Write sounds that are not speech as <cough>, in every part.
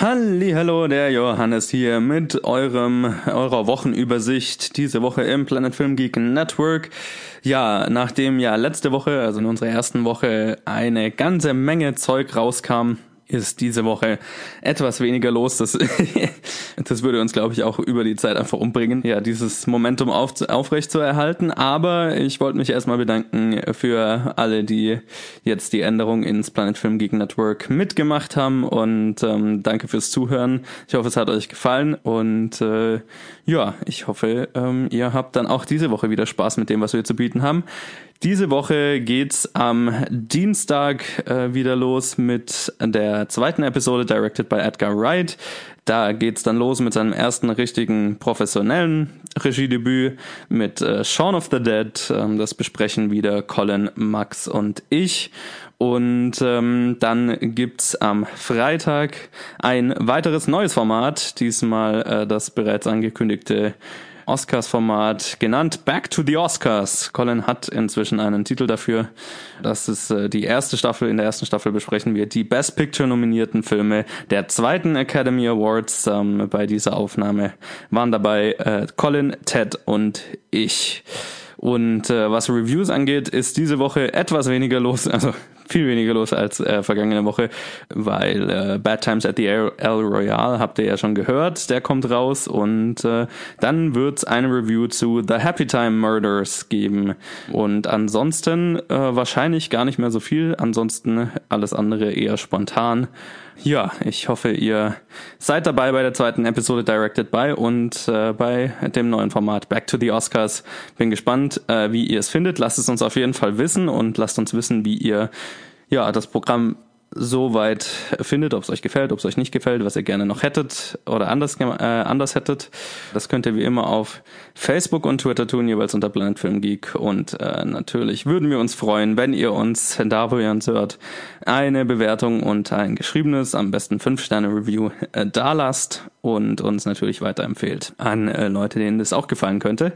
Hallo, der Johannes hier mit eurem eurer Wochenübersicht diese Woche im Planet Film Geek Network. Ja, nachdem ja letzte Woche, also in unserer ersten Woche, eine ganze Menge Zeug rauskam, ist diese Woche etwas weniger los. Das, <laughs> das würde uns, glaube ich, auch über die Zeit einfach umbringen, ja, dieses Momentum auf, aufrecht zu erhalten. Aber ich wollte mich erstmal bedanken für alle, die jetzt die Änderung ins Planet Film Geek Network mitgemacht haben und ähm, danke fürs Zuhören. Ich hoffe, es hat euch gefallen und äh, ja, ich hoffe, ähm, ihr habt dann auch diese Woche wieder Spaß mit dem, was wir zu bieten haben. Diese Woche geht's am Dienstag äh, wieder los mit der zweiten Episode Directed by Edgar Wright. Da geht's dann los mit seinem ersten richtigen professionellen Regiedebüt mit äh, Shaun of the Dead. Ähm, das besprechen wieder Colin, Max und ich. Und ähm, dann gibt's am Freitag ein weiteres neues Format, diesmal äh, das bereits angekündigte Oscars-Format genannt Back to the Oscars. Colin hat inzwischen einen Titel dafür. Das ist äh, die erste Staffel. In der ersten Staffel besprechen wir die Best Picture nominierten Filme der zweiten Academy Awards. Ähm, bei dieser Aufnahme waren dabei äh, Colin, Ted und ich. Und äh, was Reviews angeht, ist diese Woche etwas weniger los. <laughs> Also viel weniger los als äh, vergangene Woche, weil äh, Bad Times at the El, Royale habt ihr ja schon gehört, der kommt raus und äh, dann wird's eine Review zu The Happy Time Murders geben und ansonsten äh, wahrscheinlich gar nicht mehr so viel, ansonsten alles andere eher spontan. Ja, ich hoffe, ihr seid dabei bei der zweiten Episode Directed by und äh, bei dem neuen Format Back to the Oscars. Bin gespannt, äh, wie ihr es findet. Lasst es uns auf jeden Fall wissen und lasst uns wissen, wie ihr ja das Programm so weit findet, ob es euch gefällt, ob es euch nicht gefällt, was ihr gerne noch hättet oder anders, äh, anders hättet. Das könnt ihr wie immer auf Facebook und Twitter tun, jeweils unter Planet Film Geek. Und äh, natürlich würden wir uns freuen, wenn ihr uns, da wo ihr uns hört, eine Bewertung und ein geschriebenes, am besten 5-Sterne-Review äh, da lasst und uns natürlich weiterempfehlt an äh, Leute, denen das auch gefallen könnte.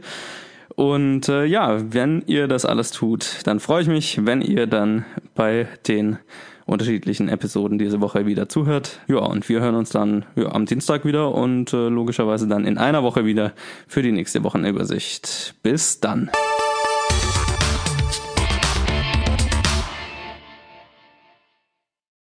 Und äh, ja, wenn ihr das alles tut, dann freue ich mich, wenn ihr dann bei den unterschiedlichen Episoden diese Woche wieder zuhört. Ja, und wir hören uns dann ja, am Dienstag wieder und äh, logischerweise dann in einer Woche wieder für die nächste Wochenübersicht. Bis dann.